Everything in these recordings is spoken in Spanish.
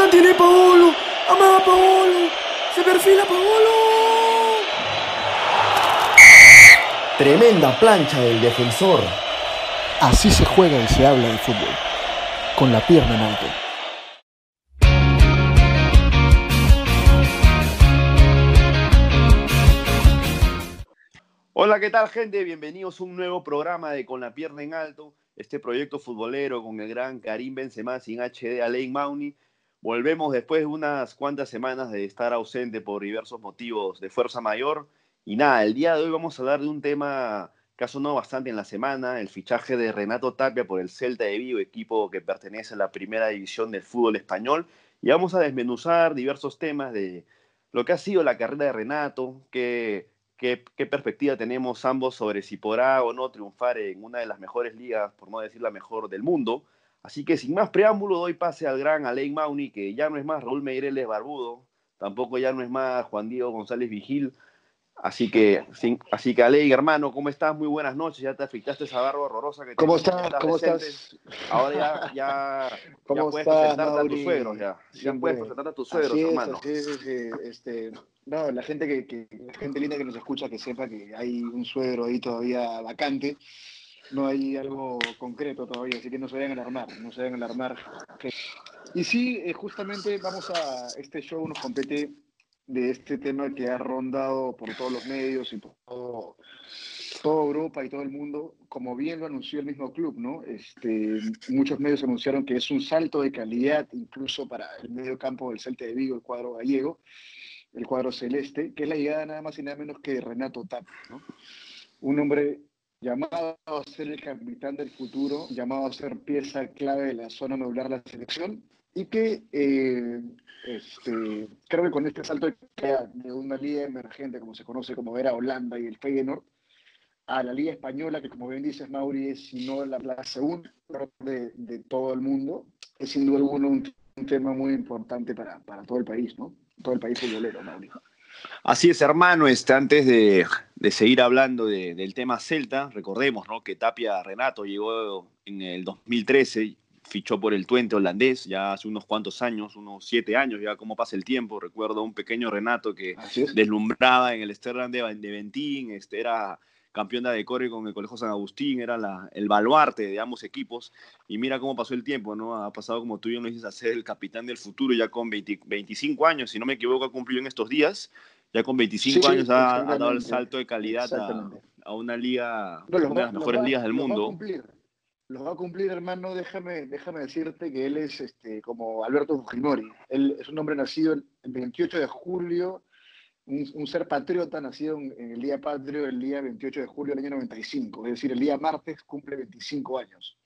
La tiene Paolo. Amada Paolo. Se perfila Paolo. Tremenda plancha del defensor. Así se juega y se habla de fútbol. Con la pierna en alto. Hola, ¿qué tal gente? Bienvenidos a un nuevo programa de Con la pierna en alto, este proyecto futbolero con el gran Karim Benzema sin HD Alain Mauni. Volvemos después de unas cuantas semanas de estar ausente por diversos motivos de fuerza mayor. Y nada, el día de hoy vamos a hablar de un tema que ha sonado bastante en la semana, el fichaje de Renato Tapia por el Celta de Vigo, equipo que pertenece a la primera división del fútbol español. Y vamos a desmenuzar diversos temas de lo que ha sido la carrera de Renato, que qué, perspectiva tenemos ambos sobre si podrá o no triunfar en una de las mejores ligas, por no decir la mejor del mundo. Así que sin más preámbulo, doy pase al gran Alain Mauni, que ya no es más Raúl Meireles Barbudo, tampoco ya no es más Juan Diego González Vigil. Así que, así que Alain, hermano, ¿cómo estás? Muy buenas noches. Ya te afectaste esa barba horrorosa que ¿Cómo estás? ¿Cómo estás? Ahora ya, ya, ¿Cómo puedes estás, presentarte a tus suegros, ya. ya puedes presentarte a tus suegros, hermano. Sí, sí, sí. Este, no, la gente que, gente linda que nos escucha que sepa que hay un suegro ahí todavía vacante. No hay algo concreto todavía, así que no se a alarmar, no se a alarmar. Y sí, eh, justamente vamos a este show nos compete de este tema que ha rondado por todos los medios y por todo, Europa y todo el mundo, como bien lo anunció el mismo club, ¿no? Este, muchos medios anunciaron que es un salto de calidad incluso para el medio campo del Celta de Vigo, el cuadro gallego, el cuadro celeste, que es la llegada nada más y nada menos que de Renato Tapia. Un hombre llamado a ser el capitán del futuro, llamado a ser pieza clave de la zona medular de la selección, y que eh, este, creo que con este salto de una liga emergente, como se conoce como era Holanda y el Feyenoord, a la liga española, que como bien dices, Mauri, es si no la, segunda de, de, todo el mundo, es sin duda alguna un, tema muy importante para, para todo el país, ¿no? todo el país futbolero, Mauricio. Así es, hermano. Este, antes de, de seguir hablando de, del tema Celta, recordemos ¿no? que Tapia Renato llegó en el 2013, fichó por el Twente holandés ya hace unos cuantos años, unos siete años, ya como pasa el tiempo. Recuerdo un pequeño Renato que deslumbraba en el Sterling de, de Ventín, este, era campeón de Decore con el Colegio San Agustín, era la, el baluarte de ambos equipos. Y mira cómo pasó el tiempo, ¿no? Ha pasado, como tú bien lo dices, a ser el capitán del futuro ya con 25 años, si no me equivoco, ha cumplido en estos días. Ya con 25 años ha, dado el salto de calidad a, a, una liga, una de las mejores ligas del mundo. Los va a cumplir, hermano. Déjame, déjame decirte que él es este, como Alberto Fujimori. Él es un hombre nacido el 28 de julio un, ser patriota nacido en, el día patrio, el día 28 de julio del año 95, es decir, el día martes cumple 25 años.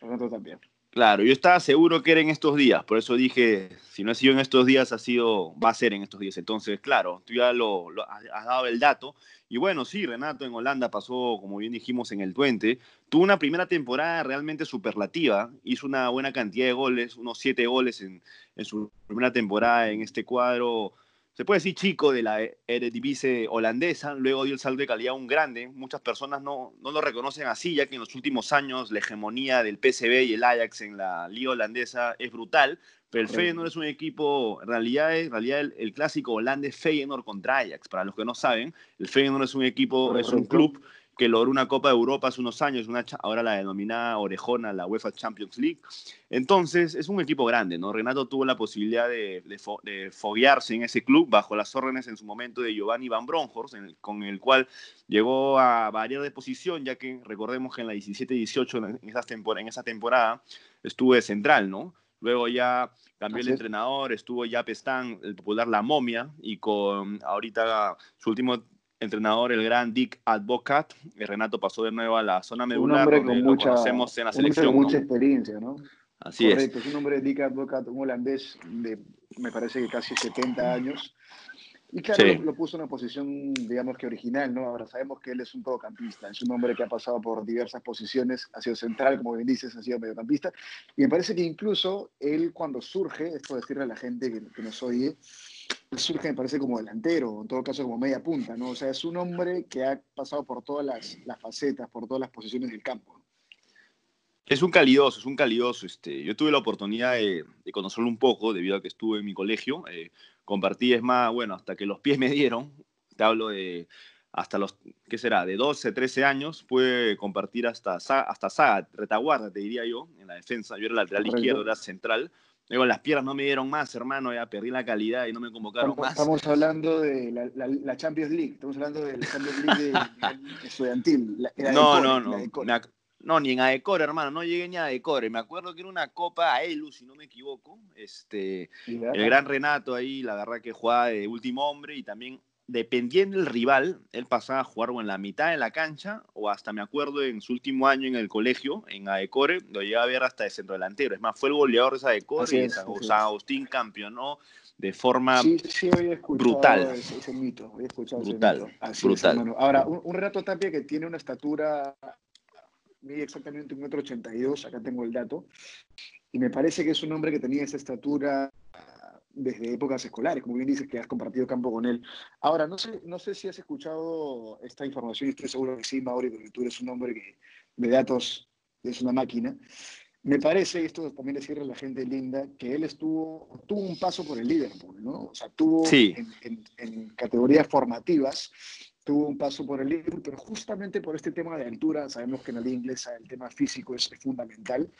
Nosotros también. Claro, yo estaba seguro que era en estos días, por eso dije, si no ha sido en estos días, ha sido, va a ser en estos días. Entonces, claro, tú ya lo, has dado el dato. Y bueno, sí, Renato en Holanda pasó, como bien dijimos, en el Twente. Tuvo una primera temporada realmente superlativa, hizo una buena cantidad de goles, unos siete goles en, en su primera temporada en este cuadro se puede decir chico de la Eredivisie holandesa, luego dio el salto de calidad un grande. Muchas personas no, no lo reconocen así, ya que en los últimos años la hegemonía del PSV y el Ajax en la liga holandesa es brutal, pero el Feyenoord es un equipo, en realidad, en realidad el, clásico holandés Feyenoord contra Ajax, para los que no saben, el Feyenoord es un equipo, es un club que logró una Copa de Europa hace unos años, una, ahora la denominada Orejona, la UEFA Champions League. Entonces, es un equipo grande, ¿no? Renato tuvo la posibilidad de, de, foguearse en ese club bajo las órdenes en su momento de Giovanni Van Bronckhorst, con el cual llegó a variar de posición, ya que recordemos que en la 17-18, en, en esa temporada, estuvo de central, ¿no? Luego ya cambió el entrenador, estuvo ya Pestán, el popular La Momia, y con ahorita su último entrenador, el gran Dick Advocat. Renato pasó de nuevo a la zona medular, un mucha, conocemos en la selección. Con mucha experiencia, ¿no? Así Correcto, es. es un hombre, Dick Advocat, un holandés de, me parece que casi 70 años. Y claro, lo, puso en una posición, digamos que original, ¿no? Ahora sabemos que él es un todocampista, es un hombre que ha pasado por diversas posiciones, ha sido central, como bien dices, ha sido mediocampista. Y me parece que incluso él cuando surge, esto decirle a la gente que, que nos oye, surge, me parece, como delantero, en todo caso como media punta, ¿no? O sea, es un hombre que ha pasado por todas las, las facetas, por todas las posiciones del campo. Es un calidoso, es un calidoso. Este, yo tuve la oportunidad de, conocerlo un poco debido a que estuve en mi colegio. Eh, compartí, es más, bueno, hasta que los pies me dieron. Te hablo de hasta los, ¿qué será? De 12, 13 años, pude compartir hasta, hasta saga, retaguarda, te diría yo, en la defensa. Yo era lateral izquierdo, era central. Luego las piernas no me dieron más, hermano, ya perdí la calidad y no me convocaron más. Estamos hablando de la, Champions League, estamos hablando de la Champions League de, estudiantil. no, no, no, no, ni en Adecore, hermano, no llegué ni a Adecore. Me acuerdo que era una copa a Elu, si no me equivoco. Este, el gran Renato ahí, la verdad que jugaba de último hombre y también dependiendo del rival, él pasaba a jugar o en la mitad de la cancha o hasta me acuerdo en su último año en el colegio, en Adecore, lo llegaba a ver hasta de centro delantero. Es más, fue el goleador de esa Adecore y San, Agustín campeonó de forma brutal. Ese, mito, brutal, brutal. Ahora, un, un, Renato Tapia que tiene una estatura, mide exactamente un metro ochenta y dos, acá tengo el dato, y me parece que es un hombre que tenía esa estatura desde épocas escolares, como bien dices que has compartido campo con él. Ahora, no sé, no sé si has escuchado esta información, estoy seguro que sí, Mauri, porque tú eres un hombre que de datos es una máquina. Me parece, y esto también decirle a la gente linda, que él estuvo, tuvo un paso por el Liverpool, ¿no? O sea, tuvo en, en, categorías formativas tuvo un paso por el Liverpool, pero justamente por este tema de altura, sabemos que en la liga inglesa el tema físico es fundamental.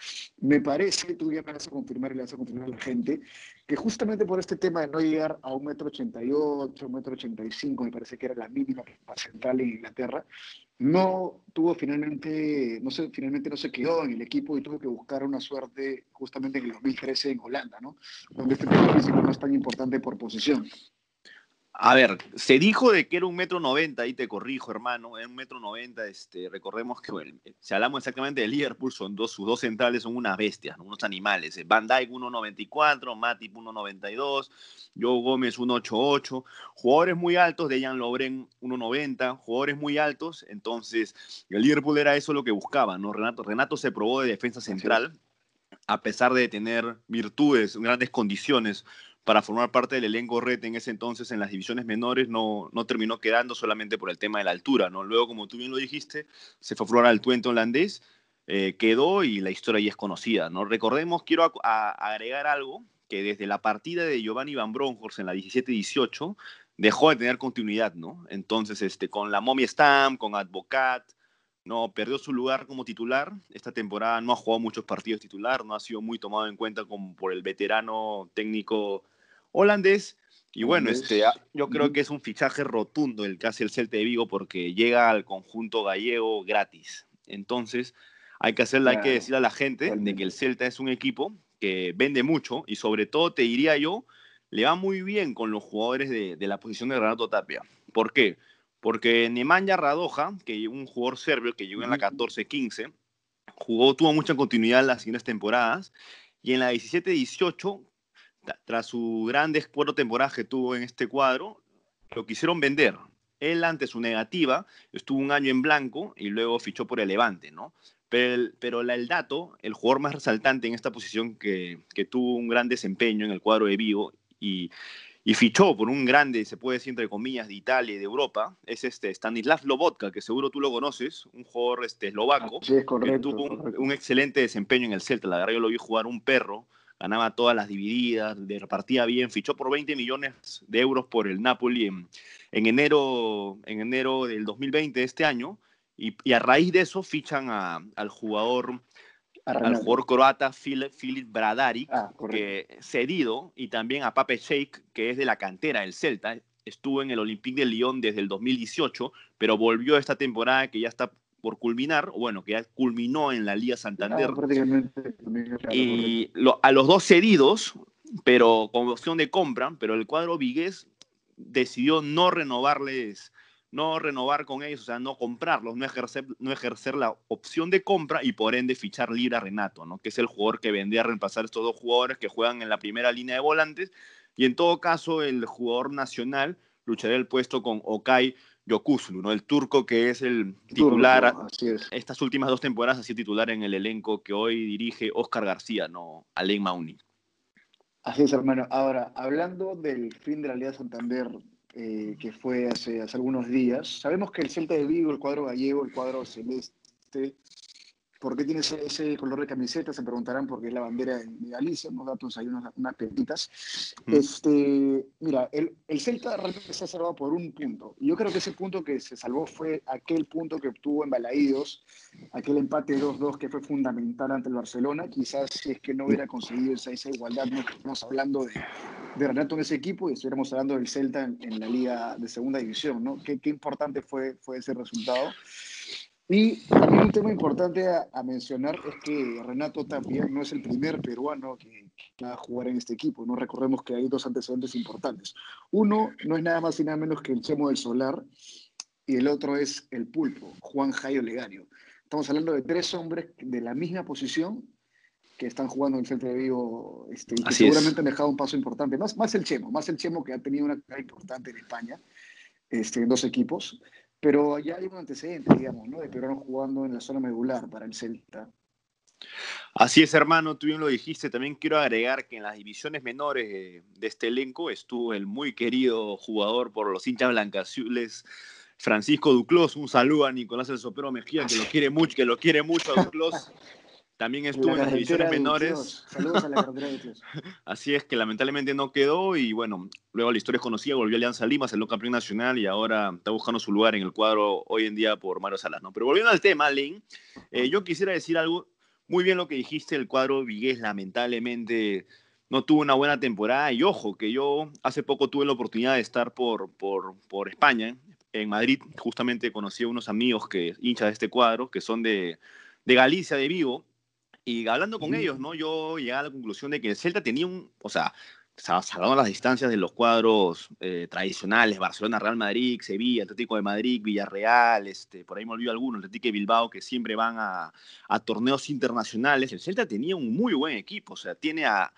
Me parece, tú ya me vas a confirmar y le vas a confirmar a la gente, que justamente por este tema de no llegar a un metro ochenta y ocho, un metro ochenta y cinco, me parece que era la mínima para central en Inglaterra, no tuvo finalmente, no sé, finalmente no se quedó en el equipo y tuvo que buscar una suerte justamente en el 2013 en Holanda, ¿no? Donde este tema físico no es tan importante por posición. A ver, se dijo de que era un metro noventa, ahí te corrijo, hermano, era un metro noventa, este, recordemos que, bueno, si hablamos exactamente de Liverpool, son dos, sus dos centrales son unas bestias, unos animales, eh, Van Dijk 1.94, Matip 1.92, Joe Gómez 1.88, jugadores muy altos, Dejan Lobren 1.90, jugadores muy altos, entonces el Liverpool era eso lo que buscaba, ¿no? Renato, Renato se probó de defensa central, a pesar de tener virtudes, grandes condiciones, para formar parte del elenco Red en ese entonces en las divisiones menores no, no terminó quedando solamente por el tema de la altura, ¿no? Luego, como tú bien lo dijiste, se fue a florar al Twente holandés, eh, quedó y la historia ya es conocida, ¿no? Recordemos, quiero agregar algo, que desde la partida de Giovanni Van Bronckhorst en la 17-18 dejó de tener continuidad, ¿no? Entonces, este, con la Mommy Stamp, con Advocat, no perdió su lugar como titular. Esta temporada no ha jugado muchos partidos titular, no ha sido muy tomado en cuenta como por el veterano técnico holandés. Y bueno, este, ah, yo creo que es un fichaje rotundo el que hace el Celta de Vigo porque llega al conjunto gallego gratis. Entonces, hay que hacerle, hay que decir a la gente de que el Celta es un equipo que vende mucho y sobre todo, te diría yo, le va muy bien con los jugadores de, la posición de Renato Tapia. ¿Por qué? Porque Nemanja Radoja, que un jugador serbio que llegó en la 14-15, jugó, tuvo mucha continuidad en las siguientes temporadas y en la 17-18 tras su gran cuatro temporadas que tuvo en este cuadro, lo quisieron vender. Él, ante su negativa, estuvo un año en blanco y luego fichó por el Levante, ¿no? Pero, el, pero el dato, el jugador más resaltante en esta posición que, que tuvo un gran desempeño en el cuadro de Vigo y, y fichó por un grande, se puede decir entre comillas, de Italia y de Europa, es este Stanislav Lobotka, que seguro tú lo conoces, un jugador este, eslovaco, que tuvo un, un, excelente desempeño en el Celta. La verdad, yo lo vi jugar un perro, ganaba todas las divididas, repartía bien, fichó por 20 millones de euros por el Napoli en, enero, en enero del 2020, este año, y, a raíz de eso fichan al jugador al jugador croata Filip Bradaric, ah, que cedido, y también a Pape Sheik, que es de la cantera del Celta, estuvo en el Olympique de Lyon desde el 2018, pero volvió esta temporada que ya está por culminar, o bueno, que ya culminó en la Liga Santander. y a los dos cedidos, pero con opción de compra, pero el cuadro Vigués decidió no renovarles, no renovar con ellos, o sea, no comprarlos, no ejercer, no ejercer la opción de compra y por ende fichar libre a Renato, ¿no? que es el jugador que vendría a reemplazar estos dos jugadores que juegan en la primera línea de volantes. Y en todo caso, el jugador nacional lucharía el puesto con Okai Yokuslu, ¿no? El turco que es el titular, estas últimas dos temporadas ha sido titular en el elenco que hoy dirige Oscar García, no Alain Mauni. Así es, hermano. Ahora, hablando del fin de la Liga Santander, eh, que fue hace, hace algunos días, sabemos que el Celta de Vigo, el cuadro gallego, el cuadro celeste, ¿Por qué tiene ese, color de camiseta? Se preguntarán por qué es la bandera de, Galicia, unos datos, hay unas, unas Este, mira, el, el, Celta realmente se ha salvado por un punto. Y yo creo que ese punto que se salvó fue aquel punto que obtuvo en Balaídos, aquel empate 2-2 que fue fundamental ante el Barcelona. Quizás si es que no hubiera conseguido esa, esa igualdad, no estaríamos hablando de, de, Renato en ese equipo y estuviéramos hablando del Celta en, la liga de segunda división, ¿no? Qué, qué importante fue, fue ese resultado. Y también un tema importante a, mencionar es que Renato también no es el primer peruano que, va a jugar en este equipo. No recordemos que hay dos antecedentes importantes. Uno no es nada más y nada menos que el Chemo del Solar y el otro es el Pulpo, Juan Jairo Legario. Estamos hablando de tres hombres de la misma posición que están jugando en el Frente de Vigo este, y que seguramente han dejado un paso importante. Más, más el Chemo, más el Chemo que ha tenido una carrera importante en España, este, en dos equipos. Pero ya hay un antecedente, digamos, ¿no? De peruanos jugando en la zona medular para el Celta. Así es, hermano, tú bien lo dijiste. También quiero agregar que en las divisiones menores de, este elenco estuvo el muy querido jugador por los hinchas blancazules, Francisco Duclos. Un saludo a Nicolás El Sopero Mejía, que lo quiere mucho, que lo quiere mucho a Duclos. También estuvo en las divisiones menores. Saludos a la de Así es que lamentablemente no quedó y bueno, luego la historia es conocida, volvió a Alianza Lima, salió campeón nacional y ahora está buscando su lugar en el cuadro hoy en día por Mario Salas. ¿no? Pero volviendo al tema, Lin, eh, yo quisiera decir algo, muy bien lo que dijiste, el cuadro Vigués lamentablemente no tuvo una buena temporada y ojo, que yo hace poco tuve la oportunidad de estar por, por, por España, en Madrid, justamente conocí a unos amigos que hinchas de este cuadro, que son de, de Galicia, de Vigo, y hablando con ellos, ¿no? Yo llegué a la conclusión de que el Celta tenía un, o sea, salvando las distancias de los cuadros eh, tradicionales, Barcelona, Real Madrid, Sevilla, Atlético de Madrid, Villarreal, este, por ahí me olvido algunos, Atlético de Bilbao, que siempre van a, a, torneos internacionales. El Celta tenía un muy buen equipo, o sea, tiene a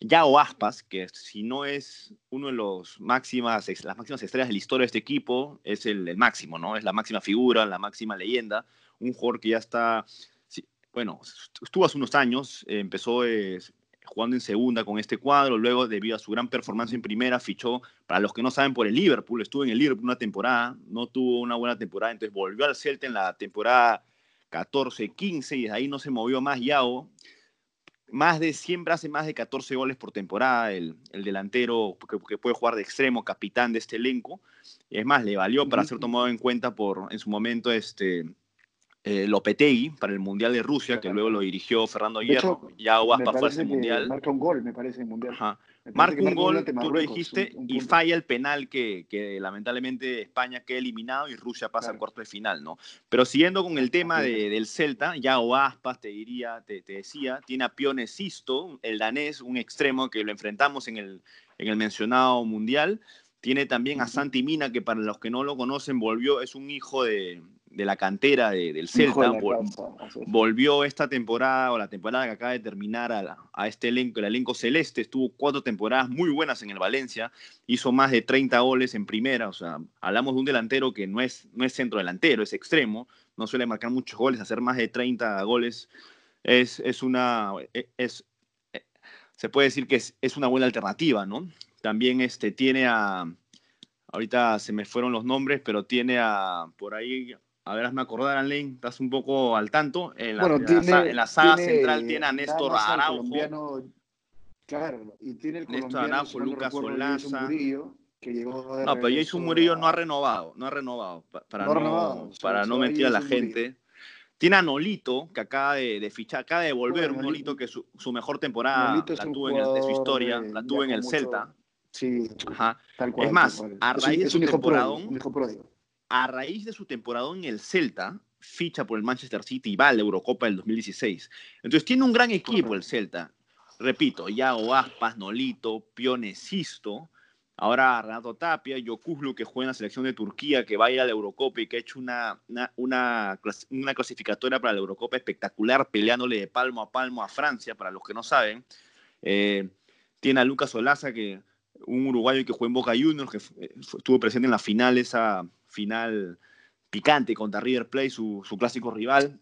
Yao Aspas, que si no es uno de los máximas, las máximas estrellas de la historia de este equipo, es el, el máximo, ¿no? Es la máxima figura, la máxima leyenda, un jugador que ya está bueno, estuvo hace unos años, eh, empezó eh, jugando en segunda con este cuadro, luego debido a su gran performance en primera fichó, para los que no saben, por el Liverpool, estuvo en el Liverpool una temporada, no tuvo una buena temporada, entonces volvió al Celta en la temporada 14-15 y desde ahí no se movió más Yao. Más de, siempre hace más de 14 goles por temporada, el, el delantero que, que, puede jugar de extremo, capitán de este elenco. Es más, le valió para ser tomado en cuenta por, en su momento, este, eh, Lopetegui para el Mundial de Rusia, que luego lo dirigió Fernando Hierro. Ya Guaspa fue ese Mundial. Marca un gol, me parece, en Mundial. Marca un gol, tú lo dijiste, y falla el penal que, que, lamentablemente España queda eliminado y Rusia pasa al cuarto de final, ¿no? Pero siguiendo con el tema de, del Celta, ya Aspas, te diría, te, te, decía, tiene a Pione Sisto, el danés, un extremo que lo enfrentamos en el, en el mencionado Mundial. Tiene también a Santi Mina, que para los que no lo conocen, volvió, es un hijo de, de la cantera del Celta, volvió esta temporada o la temporada que acaba de terminar a, este elenco, el elenco celeste, estuvo cuatro temporadas muy buenas en el Valencia, hizo más de 30 goles en primera, o sea, hablamos de un delantero que no es, no es centro delantero, es extremo, no suele marcar muchos goles, hacer más de 30 goles es, es una, e, es, e, se puede decir que es, es una buena alternativa, ¿no? También este, tiene a, ahorita se me fueron los nombres, pero tiene a, por ahí a ver, hazme acordar, Alain, estás un poco al tanto. En la, en la, saga central tiene a Néstor Araujo. Claro, y tiene el Néstor Araujo, Lucas Solaza. Que llegó no, pero Jason Murillo no ha renovado, no ha renovado, para no, para no mentir a la gente. Tiene a Nolito, que acaba de, fichar, acaba de volver, un Nolito que su, su mejor temporada la tuvo en de su historia, la tuvo en el Celta. Sí, Ajá. Tal cual, es más, a raíz de su temporadón, a raíz de su temporada en el Celta, ficha por el Manchester City y va a la Eurocopa del 2016. Entonces tiene un gran equipo el Celta. Repito, Yago Aspas, Nolito, Pionesisto, ahora Renato Tapia, Yokuzlu que juega en la selección de Turquía, que va a ir a la Eurocopa y que ha hecho una, una, una, clasificatoria para la Eurocopa espectacular, peleándole de palmo a palmo a Francia, para los que no saben. Eh, tiene a Lucas Olaza, que un uruguayo que juega en Boca Juniors, que estuvo presente en la final esa final picante contra River Plate, su, clásico rival.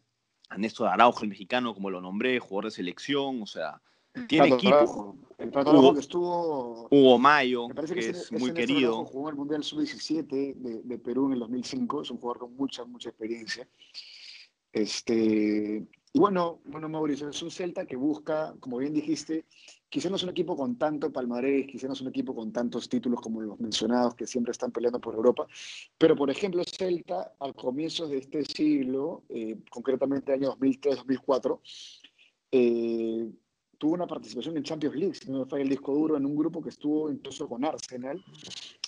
A Néstor Araujo, el mexicano, como lo nombré, jugador de selección, o sea, tiene equipo. El Hugo, que estuvo. Hugo Mayo, que, es muy querido. Jugó el Mundial Sub-17 de, de, Perú en el 2005, es un jugador con mucha, mucha experiencia. Este, Y bueno, bueno, Mauricio, es un Celta que busca, como bien dijiste, quizás no es un equipo con tanto palmarés, quizás no es un equipo con tantos títulos como los mencionados que siempre están peleando por Europa, pero por ejemplo Celta a comienzos de este siglo, eh, concretamente año 2003-2004, eh, tuvo una participación en Champions League, si no me falla el disco duro, en un grupo que estuvo incluso con Arsenal.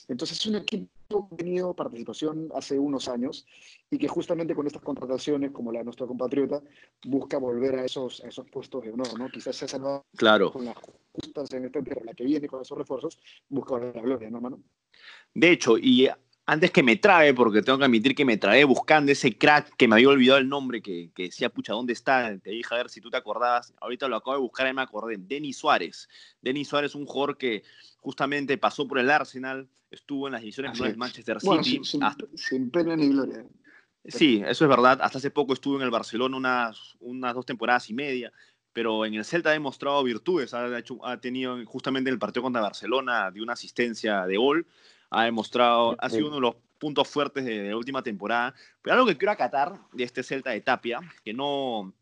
Entonces es un equipo tenido participación hace unos años y que justamente con estas contrataciones, como la de nuestro compatriota, busca volver a esos, esos puestos de honor, ¿no? Quizás esa no claro. con las justas en tierra, la que viene con esos refuerzos, busca volver a la gloria, ¿no, hermano? De hecho, y antes que me trae, porque tengo que admitir que me trae buscando ese crack que me había olvidado el nombre, que, que decía, pucha, ¿dónde está? Te dije a ver si tú te acordabas. Ahorita lo acabo de buscar y me acordé. Denis Suárez. Denis Suárez es un jugador que justamente pasó por el Arsenal, estuvo en las divisiones de Manchester City. Bueno, sin, sin, sin, pena ni gloria. Sí, eso es verdad. Hasta hace poco estuvo en el Barcelona unas, unas dos temporadas y media pero en el Celta ha demostrado virtudes. Ha, hecho, ha tenido justamente en el partido contra Barcelona de una asistencia de gol ha demostrado, ha sido uno de los puntos fuertes de, la última temporada. Pero algo que quiero acatar de este Celta de Tapia, que no,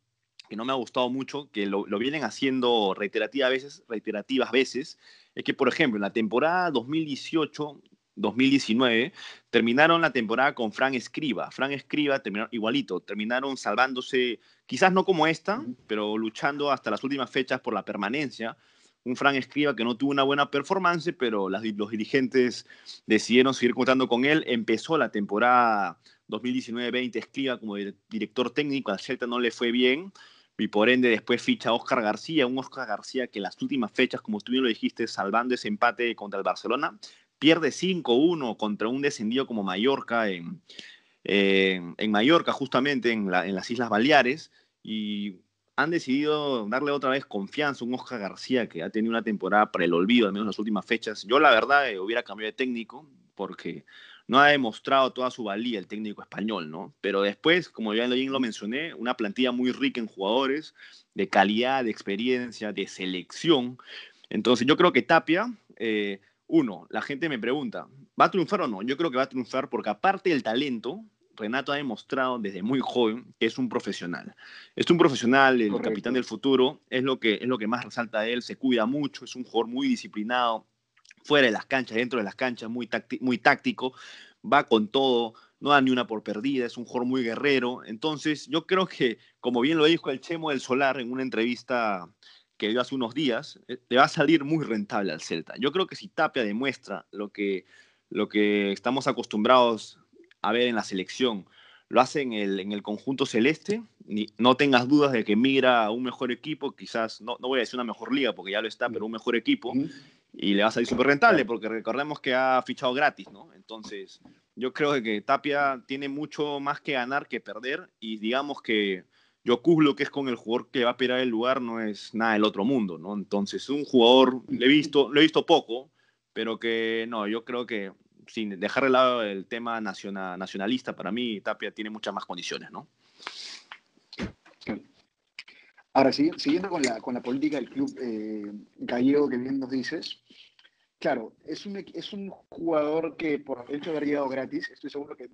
que no me ha gustado mucho, que lo, lo vienen haciendo reiterativas veces, reiterativas veces, es que, por ejemplo, en la temporada 2018 2019, terminaron la temporada con Fran Escriba. Fran Escriba terminaron igualito, terminaron salvándose, quizás no como esta, pero luchando hasta las últimas fechas por la permanencia un Fran Escriba que no tuvo una buena performance, pero los dirigentes decidieron seguir contando con él. Empezó la temporada 2019-20 Escriba como director técnico, al Celta no le fue bien, y por ende después ficha a Oscar García, un Oscar García que en las últimas fechas, como tú bien lo dijiste, salvando ese empate contra el Barcelona, pierde 5-1 contra un descendido como Mallorca en, en Mallorca, justamente en, la, en las Islas Baleares, y han decidido darle otra vez confianza a un Oscar García que ha tenido una temporada para el olvido, al menos en las últimas fechas. Yo, la verdad, eh, hubiera cambiado de técnico porque no ha demostrado toda su valía el técnico español, ¿no? Pero después, como ya lo mencioné, una plantilla muy rica en jugadores, de calidad, de experiencia, de selección. Entonces, yo creo que Tapia, eh, uno, la gente me pregunta, ¿va a triunfar o no? Yo creo que va a triunfar porque aparte del talento, Renato ha demostrado desde muy joven que es un profesional. Es un profesional, el Correcto. capitán del futuro, es lo, que, es lo que más resalta de él, se cuida mucho, es un jugador muy disciplinado, fuera de las canchas, dentro de las canchas, muy, muy táctico, va con todo, no da ni una por perdida, es un jugador muy guerrero. Entonces, yo creo que, como bien lo dijo el Chemo del Solar en una entrevista que dio hace unos días, te eh, va a salir muy rentable al Celta. Yo creo que si Tapia demuestra lo que, lo que estamos acostumbrados a ver en la selección. Lo hace en el, en el conjunto celeste. Ni, no tengas dudas de que migra a un mejor equipo, quizás, no, no voy a decir una mejor liga porque ya lo está, pero un mejor equipo. Y le va a salir súper rentable porque recordemos que ha fichado gratis, ¿no? Entonces, yo creo que Tapia tiene mucho más que ganar que perder y digamos que lo que es con el jugador que va a pelear el lugar, no es nada del otro mundo, ¿no? Entonces, un jugador, le he visto, lo he visto poco, pero que no, yo creo que sin dejar de lado el tema nacional, nacionalista, para mí Tapia tiene muchas más condiciones, ¿no? Ahora, siguiendo con la, con la política del club eh, gallego que bien nos dices, claro, es un, es un jugador que por el hecho de haber llegado gratis, estoy seguro que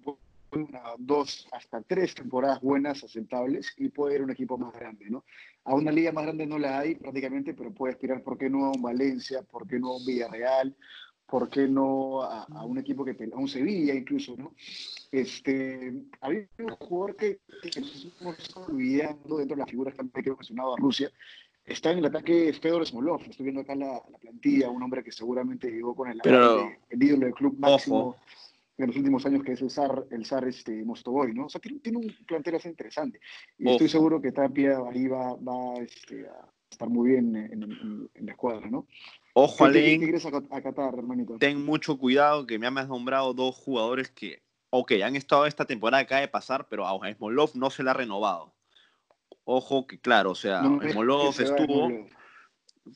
una, dos, hasta tres temporadas buenas, aceptables, y puede ir a un equipo más grande, ¿no? A una liga más grande no la hay prácticamente, pero puede aspirar, ¿por qué no a un Valencia? ¿Por qué no a un Villarreal? ¿Por qué no a, a, un equipo que a un Sevilla incluso, ¿no? Este, había un jugador que, que nos estamos olvidando dentro de las figuras que han mencionado a Rusia, está en el ataque Fedor Smolov, estoy viendo acá la, la, plantilla, un hombre que seguramente llegó con el, Pero, de, el ídolo del club máximo en los últimos años, que es el SAR, el SAR este, Mostovoy, ¿no? O sea, tiene, tiene un plantel así interesante. Y ojo. estoy seguro que Tapia ahí va, va este, a estar muy bien en, en, en la escuadra, ¿no? Ojo, a, a Qatar, hermanito? ten mucho cuidado que me has nombrado dos jugadores que, ok, han estado esta temporada acaba de pasar, pero a Smolov no se le ha renovado. Ojo que, claro, o sea, no, Smolov estuvo,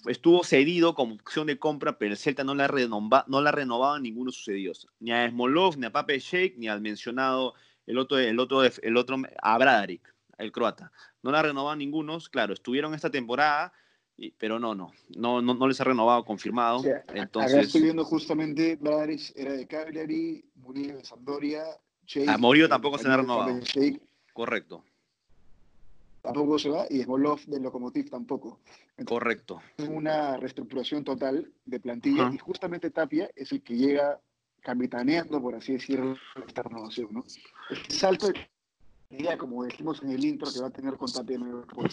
estuvo cedido como opción de compra, pero el Celta no le ha, renova, no le ha renovado a ninguno de sus cedidos. Ni a Smolov, ni a Pape Sheik, ni al mencionado el otro, el otro, el otro a Bradaric, el croata. No le ha renovado a ninguno. Claro, estuvieron esta temporada pero no, no, no, no, no les ha renovado confirmado. Entonces, acá estoy viendo justamente, Bradaric era de Cagliari, Murillo de Sampdoria, a Murillo tampoco se le ha renovado. Correcto. tampoco se va y Smolov del Lokomotiv tampoco. Correcto. Es una reestructuración total de plantilla y justamente Tapia es el que llega capitaneando, por así decirlo, esta renovación, ¿no? El salto de como dijimos en el intro, que va a tener con Tapia por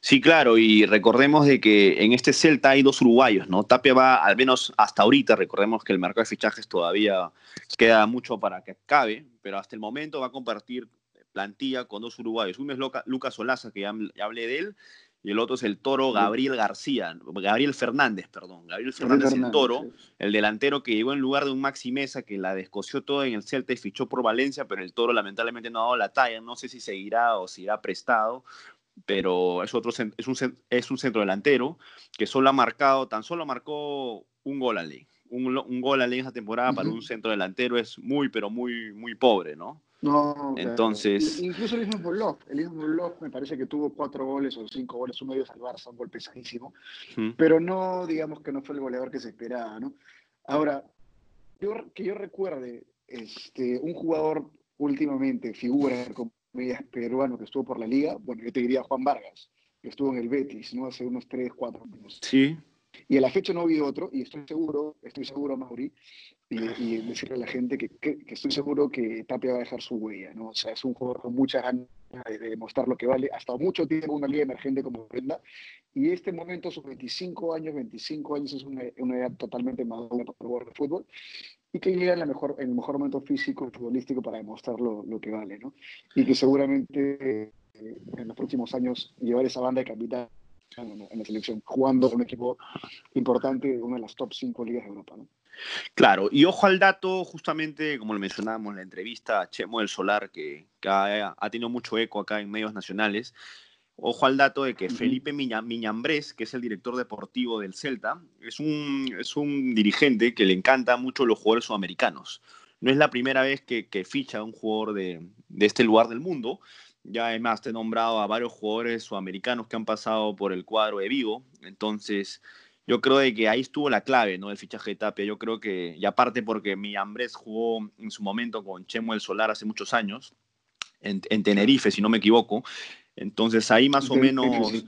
Sí, claro, y recordemos de que en este Celta hay dos uruguayos, ¿no? Tapia va, al menos hasta ahorita, recordemos que el mercado de fichajes todavía queda mucho para que acabe, pero hasta el momento va a compartir plantilla con dos uruguayos. Uno es Lucas Solaza, que ya, hablé de él, y el otro es el toro Gabriel García, Gabriel Fernández, perdón, Gabriel Fernández, el toro, el delantero que llegó en lugar de un Maxi Mesa que la descoció todo en el Celta y fichó por Valencia, pero el toro lamentablemente no ha dado la talla, no sé si seguirá o si irá prestado, pero es, otro, es, un, es un centro delantero que solo ha marcado, tan solo marcó un gol a ley. Un, un gol a ley esa temporada para un centro delantero es muy, pero muy, muy pobre, ¿no? No, entonces. Incluso el mismo Bolov, el mismo Bolov me parece que tuvo cuatro goles o cinco goles, un medio al Barça, un gol pesadísimo, pero no, digamos que no fue el goleador que se esperaba, ¿no? Ahora, yo, que yo recuerde, este, un jugador últimamente, figura como peruano que estuvo por la liga, bueno, yo te diría Juan Vargas, que estuvo en el Betis, ¿no? Hace unos tres, cuatro años. Sí. Y a la fecha no ha habido otro, y estoy seguro, estoy seguro, Mauri, y, decirle a la gente que, que, estoy seguro que Tapia va a dejar su huella, ¿no? O sea, es un jugador con muchas ganas de, demostrar lo que vale, hasta mucho tiempo una liga emergente como Brenda, y este momento, sus 25 años, 25 años es una, una edad totalmente madura para el jugador de fútbol, y que llega en, la mejor, en el mejor momento físico y futbolístico para demostrar lo, lo que vale, ¿no? Y que seguramente eh, en los próximos años llevar esa banda de capital en la selección, jugando con un equipo importante de una de las top 5 ligas de Europa. ¿no? Claro, y ojo al dato, justamente como lo mencionábamos en la entrevista a Chemo del Solar, que, ha, tenido mucho eco acá en medios nacionales. Ojo al dato de que Felipe Miñambrés, que es el director deportivo del Celta, es un, es un dirigente que le encanta mucho los jugadores sudamericanos. No es la primera vez que, que ficha un jugador de, de este lugar del mundo, ya además te he nombrado a varios jugadores sudamericanos que han pasado por el cuadro de Vigo. Entonces, yo creo de que ahí estuvo la clave, ¿no? El fichaje de Tapia. Yo creo que, y aparte porque mi Ambres jugó en su momento con Chemo el Solar hace muchos años, en, en Tenerife, si no me equivoco. Entonces ahí más o menos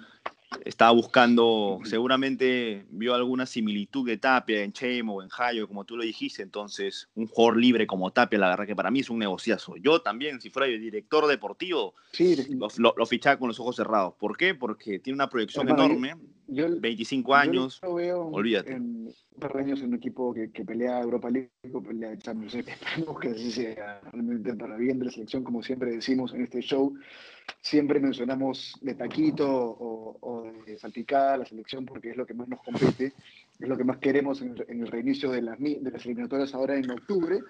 estaba buscando, seguramente vio alguna similitud de Tapia en Chemo o en Jayo, como tú lo dijiste, entonces un jugador libre como Tapia, la verdad que para mí es un negociazo. Yo también, si fuera el director deportivo, sí, lo, lo, fichaba con los ojos cerrados. ¿Por qué? Porque tiene una proyección enorme, 25 años, yo veo olvídate. En un par de años en un equipo que, que pelea Europa League, pelea Champions League, esperemos que así sea realmente para bien de la selección, como siempre decimos en este show siempre mencionamos de taquito o, de salpicada la selección porque es lo que más nos compete, es lo que más queremos en, el reinicio de las, de las eliminatorias ahora en octubre,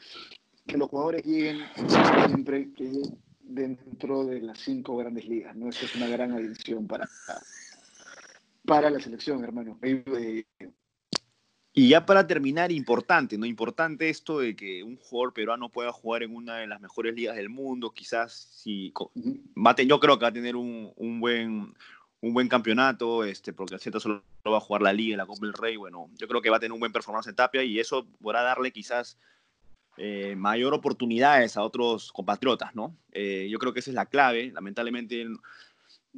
que los jugadores lleguen siempre que dentro de las cinco grandes ligas, ¿no? Eso es una gran adición para, para la selección, hermano. Y ya para terminar, importante, ¿no? Importante esto de que un jugador peruano pueda jugar en una de las mejores ligas del mundo, quizás si yo creo que va a tener un, un buen un buen campeonato, este, porque el Z solo va a jugar la Liga la Copa del Rey, bueno, yo creo que va a tener un buen performance en Tapia y eso podrá darle quizás eh, mayor oportunidades a otros compatriotas, ¿no? Eh, yo creo que esa es la clave, lamentablemente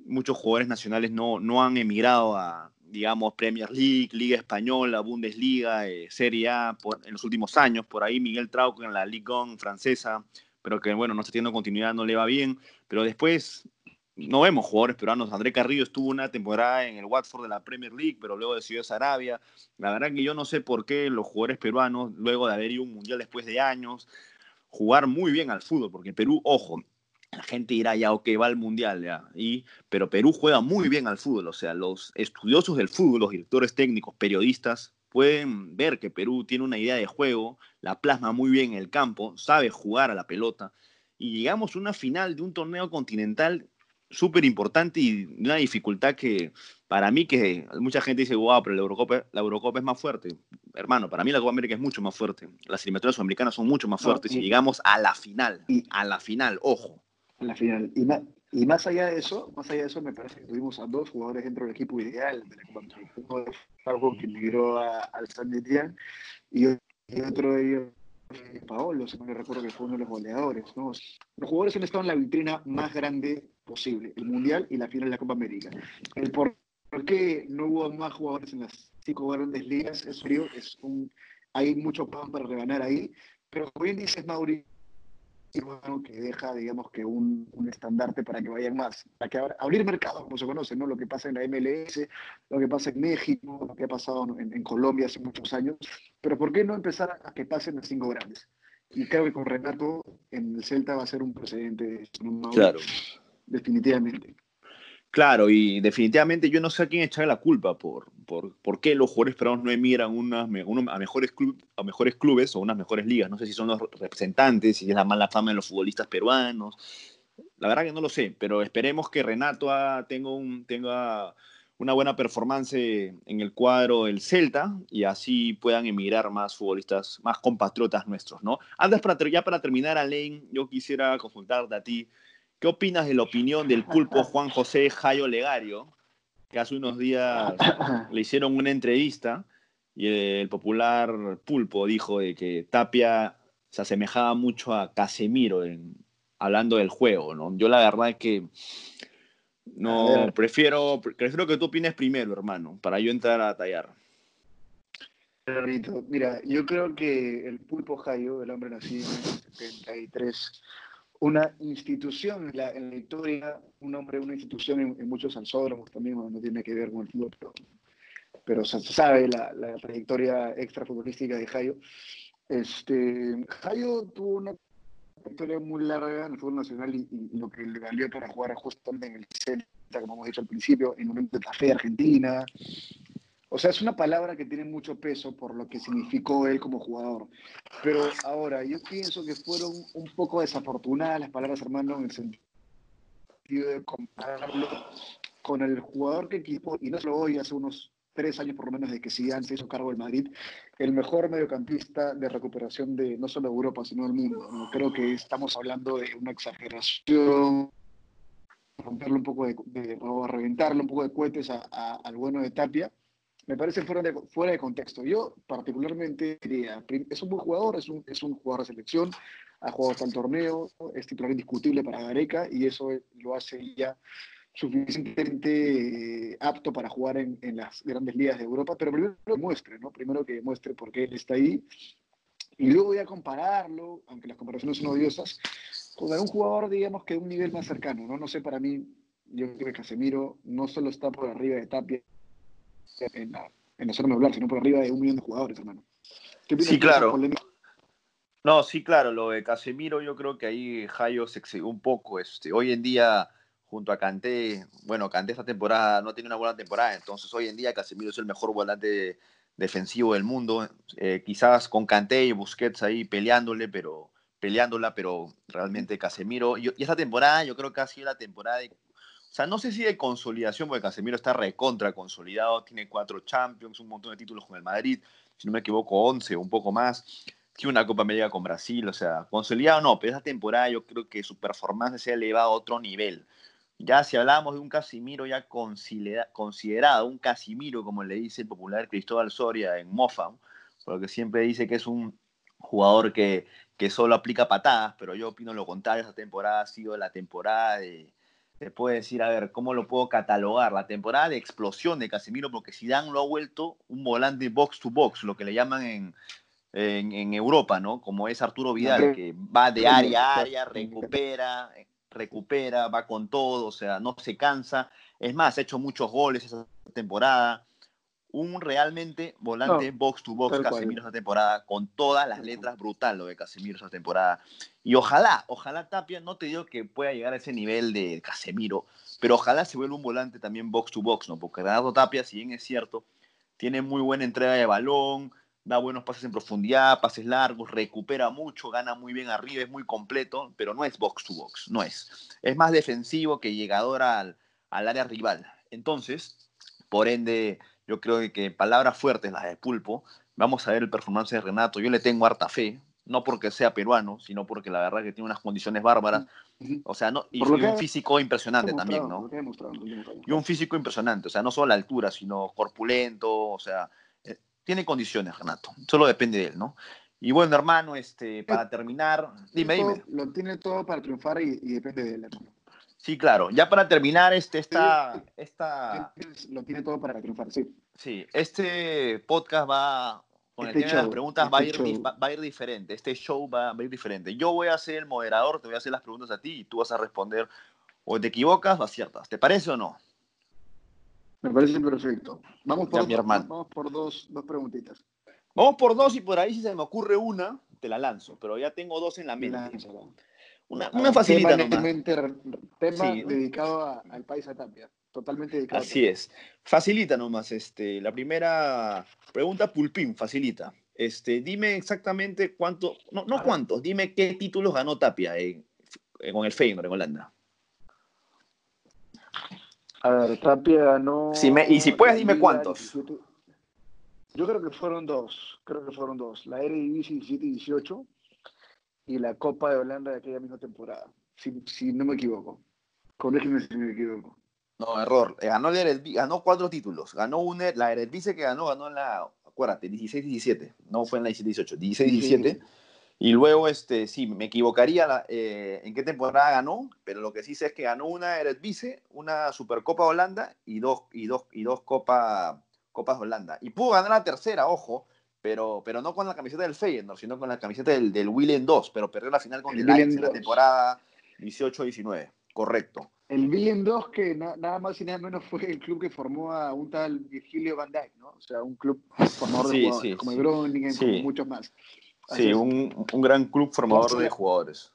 muchos jugadores nacionales no, no han emigrado a, digamos, Premier League, Liga Española, Bundesliga, eh, Serie A en los últimos años. Por ahí Miguel Trauco en la Ligue 1 francesa, pero que, bueno, no está teniendo continuidad, no le va bien. Pero después no vemos jugadores peruanos. André Carrillo estuvo una temporada en el Watford de la Premier League, pero luego decidió a Arabia. La verdad que yo no sé por qué los jugadores peruanos, luego de haber ido un mundial después de años, jugar muy bien al fútbol, porque Perú, ojo, la gente dirá ya, ok, va al mundial, ya. Y, pero Perú juega muy bien al fútbol, o sea, los estudiosos del fútbol, los directores técnicos, periodistas, pueden ver que Perú tiene una idea de juego, la plasma muy bien en el campo, sabe jugar a la pelota, y llegamos a una final de un torneo continental súper importante y una dificultad que para mí que mucha gente dice, wow, pero la Eurocopa, la Eurocopa es más fuerte. Hermano, para mí la Copa América es mucho más fuerte. Las eliminatorias sudamericanas son mucho más fuertes y, llegamos a la final, a la final, ojo en la final. Y más, y más allá de eso, más allá de eso, me parece que tuvimos a dos jugadores dentro del equipo ideal de la Copa Uno de que migró al San Etienne y, otro de ellos Paolo, si no me recuerdo que fue uno de los goleadores. ¿no? Los jugadores han estado en la vitrina más grande posible, el Mundial y la final de la Copa América. El por qué no hubo más jugadores en las cinco grandes ligas es frío, es un, hay mucho pan para reganar ahí, pero como bien dices, Mauri, que deja, digamos, que un, un, estandarte para que vayan más, para que abrir mercados, como se conoce, ¿no? Lo que pasa en la MLS, lo que pasa en México, lo que ha pasado en, en Colombia hace muchos años, pero ¿por qué no empezar a que pasen las cinco grandes? Y creo que con Renato en el Celta va a ser un precedente. ¿no? Claro. Definitivamente. Claro, y definitivamente yo no sé a quién echarle la culpa por, por, por qué los jugadores peruanos no emigran a, mejores club, a mejores clubes o unas mejores ligas. No sé si son los representantes, si es la mala fama de los futbolistas peruanos. La verdad que no lo sé, pero esperemos que Renato tenga una buena performance en el cuadro del Celta y así puedan emigrar más futbolistas, más compatriotas nuestros, ¿no? Antes, para, ya para terminar, Alain, yo quisiera consultarte a ti ¿Qué opinas de la opinión del pulpo Juan José Jayo Legario, que hace unos días le hicieron una entrevista y el popular pulpo dijo de que Tapia se asemejaba mucho a Casemiro en, hablando del juego, ¿no? Yo la verdad es que no prefiero, prefiero que tú opines primero, hermano, para yo entrar a tallar. Mira, yo creo que el pulpo Jayo, el hombre nacido en 73, una institución en la, historia, un hombre, una institución en, muchos alzódromos también, no tiene que ver con el fútbol, pero, se sabe la, trayectoria extrafutbolística de Jayo. Este, Jayo tuvo una trayectoria muy larga en el fútbol nacional y, lo que le valió para jugar justamente en el Celta, como hemos dicho al principio, en un café Argentina, o sea, es una palabra que tiene mucho peso por lo que significó él como jugador. Pero ahora, yo pienso que fueron un poco desafortunadas las palabras, hermano, en el sentido de compararlo con el jugador que equipo, y no solo hoy, hace unos tres años por lo menos de que Zidane se hizo cargo del Madrid, el mejor mediocampista de recuperación de no solo Europa, sino del mundo. ¿no? Creo que estamos hablando de una exageración, romperle un poco de, o reventarle un poco de cohetes al bueno de Tapia me parece fuera de, fuera de contexto. Yo particularmente diría, es un buen jugador, es un, es un jugador de selección, ha jugado hasta el torneo, es titular indiscutible para Gareca y eso lo hace ya suficientemente eh, apto para jugar en, en, las grandes ligas de Europa, pero primero que muestre, ¿no? Primero que muestre por qué él está ahí y luego voy a compararlo, aunque las comparaciones son odiosas, con un jugador, digamos, que de un nivel más cercano, ¿no? No sé, para mí, yo creo que Casemiro no solo está por arriba de Tapia, en la, en la zona hablar, sino por arriba de un millón de jugadores, hermano. sí, claro. No, sí, claro, lo de Casemiro, yo creo que ahí Jayo se excedió un poco. Este, hoy en día, junto a Canté, bueno, Canté esta temporada no tiene una buena temporada, entonces hoy en día Casemiro es el mejor volante defensivo del mundo. Eh, quizás con Canté y Busquets ahí peleándole, pero peleándola, pero realmente Casemiro. y esta temporada yo creo que ha sido la temporada de o sea, no sé si de consolidación, porque Casemiro está recontra consolidado, tiene cuatro Champions, un montón de títulos con el Madrid, si no me equivoco, 11 o un poco más. Tiene una Copa América con Brasil, o sea, consolidado no, pero esa temporada yo creo que su performance se ha elevado a otro nivel. Ya si hablábamos de un Casimiro ya considerado, un Casimiro, como le dice el popular Cristóbal Soria en Mofa, porque siempre dice que es un jugador que, que solo aplica patadas, pero yo opino lo contrario, esa temporada ha sido la temporada de, se puede decir, a ver, ¿cómo lo puedo catalogar? La temporada de explosión de Casemiro, porque Zidane lo ha vuelto un volante box to box, lo que le llaman en, en, Europa, ¿no? Como es Arturo Vidal, que va de área a área, recupera, recupera, va con todo, o sea, no se cansa. Es más, ha hecho muchos goles esa temporada un realmente volante box to box Casemiro esa temporada, con todas las letras brutal lo de Casemiro esa temporada. Y ojalá, ojalá Tapia, no te digo que pueda llegar a ese nivel de Casemiro, pero ojalá se vuelva un volante también box to box, ¿no? Porque Renato Tapia, si bien es cierto, tiene muy buena entrega de balón, da buenos pases en profundidad, pases largos, recupera mucho, gana muy bien arriba, es muy completo, pero no es box to box, no es. Es más defensivo que llegador al, al área rival. Entonces, por ende, yo creo que palabras fuertes, las de Pulpo, vamos a ver el performance de Renato. Yo le tengo harta fe, no porque sea peruano, sino porque la verdad que tiene unas condiciones bárbaras. O sea, no, y, un físico impresionante también, ¿no? Y un físico impresionante, o sea, no solo la altura, sino corpulento, o sea, eh, tiene condiciones, Renato. Solo depende de él, ¿no? Y bueno, hermano, este, para terminar, dime, dime. Lo tiene todo para triunfar y, y depende de él. hermano. Sí, claro. Ya para terminar, este, esta, esta, Lo tiene todo para triunfar, sí. sí, este podcast va, con el Este tema de las preguntas, va, a este ir, va, va a ir diferente. Este show va, va a ir diferente. Yo voy a ser el moderador, te voy a hacer las preguntas a ti y tú vas a responder o te equivocas o aciertas. ¿Te parece o no? Me parece perfecto. Vamos por, Ya, mi hermano. vamos por dos, dos preguntitas. Vamos por dos y por ahí si se me ocurre una, te la lanzo. Pero ya tengo dos en la mente. Lánzala. Una, una facilita tema, tema Sí. dedicado a- al país a Tapia. Totalmente dedicado. a Así es. Facilita nomás. Este, la primera pregunta, Pulpín, facilita. Este, dime exactamente cuánto, no, no cuántos, dime qué títulos ganó Tapia en- en- con el Feyenoord en Holanda. A ver, Tapia ganó. Si me- y si puedes, dime cuántos. 17. Yo creo que fueron dos. Creo que fueron dos. La Eredivisie 17 y 18 y la Copa de Holanda de aquella misma temporada. Si, si no me equivoco. Corrígeme si me equivoco. No, error. Eh, Ganó, el ganó cuatro títulos. Ganó una, la Eredivisie que ganó, ganó en la, acuérdate, 16-17. No fue en la 17-18, 16-17. Y luego, este, sí, me equivocaría la- eh, en qué temporada ganó, pero lo que sí sé es que ganó una Eredivisie, una Supercopa Holanda y dos, y dos, y dos Copa, Copas Holanda. Y pudo ganar la tercera, ojo, pero, pero no con la camiseta del Feyenoord, sino con la camiseta del, del Willem 2, pero perdió la final con El en la 2. temporada 18-19. Correcto. El Willem 2, que na- nada más y nada menos fue el club que formó a un tal Virgilio Van Dijk, ¿no? O sea, un club formador de jugadores, sí, como el Groningen, Sí. como muchos más. Así Sí, un, un gran club formador de jugadores.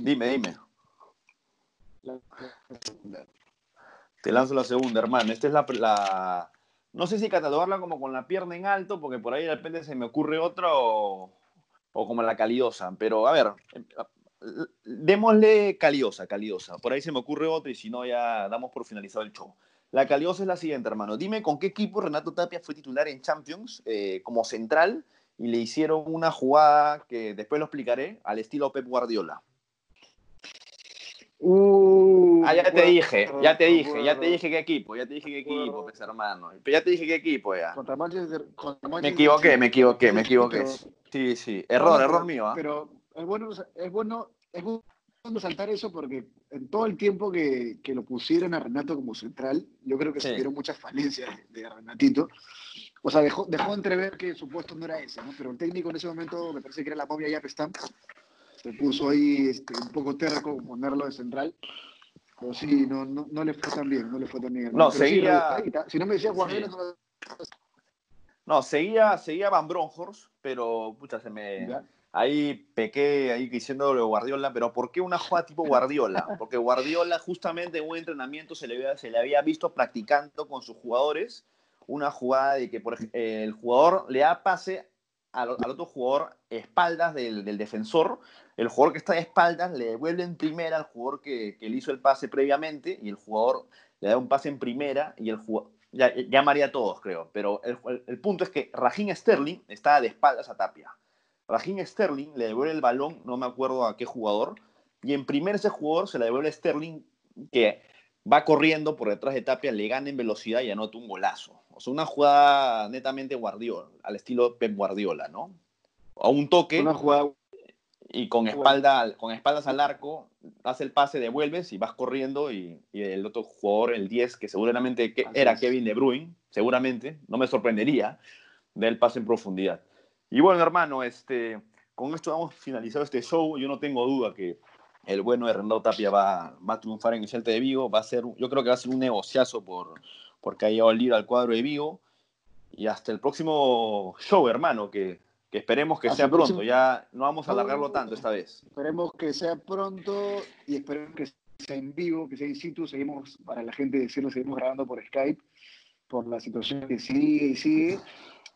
Dime, dime. Te lanzo la segunda, hermano. Esta es la, la- No sé si catalogarla como con la pierna en alto, porque por ahí de repente se me ocurre otra o, como la calidosa. Pero a ver, em, démosle caliosa, caliosa. Por ahí se me ocurre otra y si no ya damos por finalizado el show. La caliosa es la siguiente, hermano. Dime con qué equipo Renato Tapia fue titular en Champions eh, como central y le hicieron una jugada que después lo explicaré al estilo Pep Guardiola. Uh, Ah, ya te dije, ya te dije, ya te dije qué equipo, ya te dije qué equipo, pues hermano. Ya te dije qué equipo ya. Contra Manchester, contra Me Manchester equivoqué, City. me equivoqué, me equivoqué. Sí, sí. Error, No, error mío, ¿ah? Pero es bueno, es bueno, es bueno saltar eso porque en todo el tiempo que, que lo pusieron a Renato como central, yo creo que Sí. se vieron muchas falencias de, de Renatito. O sea, dejó, dejó entrever que su puesto no era ese, ¿no? Pero el técnico en ese momento, me parece que era la momia Yapestam, se puso ahí este, un poco terco ponerlo de central. Pero sí, no, no, no le fue tan bien, no le fue tan bien. No, Pero seguía- si no me decías Guardiola, Sí. no- No, seguía, seguía Van Bronhorst, pero pucha, se me. ya. Ahí pequé ahí diciéndole Guardiola, pero ¿por qué una jugada tipo Guardiola? Porque Guardiola justamente en un entrenamiento se le había, se le había visto practicando con sus jugadores una jugada de que por eh, el jugador le da pase al, otro jugador espaldas del, del defensor, el jugador que está de espaldas le devuelve en primera al jugador que, que le hizo el pase previamente y el jugador le da un pase en primera y el jugador, ya, ya maría a todos creo, pero el, punto es que Raheem Sterling estaba de espaldas a Tapia. Raheem Sterling le devuelve el balón, no me acuerdo a qué jugador, y en primer ese jugador se le devuelve Sterling que va corriendo por detrás de Tapia, le gana en velocidad y anota un golazo. O sea, una jugada netamente Guardiola, al estilo Pep Guardiola, ¿no? A un toque Una jugada y con, espalda, con espaldas al arco, hace el pase, devuelves y vas corriendo y, y el otro jugador, el 10, que seguramente que era. Kevin De Bruyne, seguramente, no me sorprendería, del pase en profundidad. Y bueno, hermano, este, con esto hemos finalizado este show. Yo no tengo duda que el bueno de Renato Tapia va, va a triunfar en el Celta de Vigo. Va a ser, yo creo que va a ser un negociazo por, porque ha llegado el líder al cuadro de Vigo. Y hasta el próximo show, hermano, que, que esperemos que Hasta sea el próximo- pronto. Ya no vamos a alargarlo tanto esta vez. Esperemos que sea pronto y esperemos que sea en vivo, que sea in situ. Seguimos, para la gente decirlo, seguimos grabando por Skype, por la situación que sigue y sigue.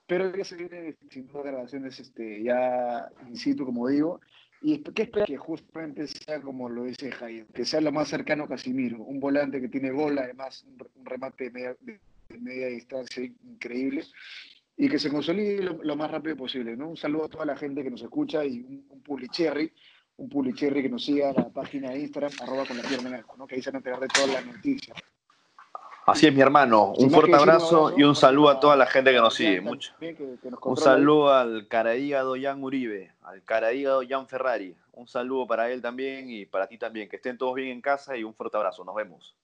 Pero ya se viene sin duda grabaciones este, ya in situ, como digo. Y que espera que justamente sea como lo dice Jaime, que sea lo más cercano a Casimiro, un volante que tiene gol, además un re- un remate de media, distancia increíble y que se consolide lo, más rápido posible. ¿no? Un saludo a toda la gente que nos escucha y un, un un pulicherry que nos siga a la página de Instagram, arroba con la pierna en alto, ¿no? que ahí se van a de todas las noticias. Así es, mi hermano. Un fuerte abrazo y un saludo a toda la gente que nos sigue. Mucho. Un saludo al carahígado Jan Uribe, al carahígado Jan Ferrari. Un saludo para él también y para ti también. Que estén todos bien en casa y un fuerte abrazo. Nos vemos.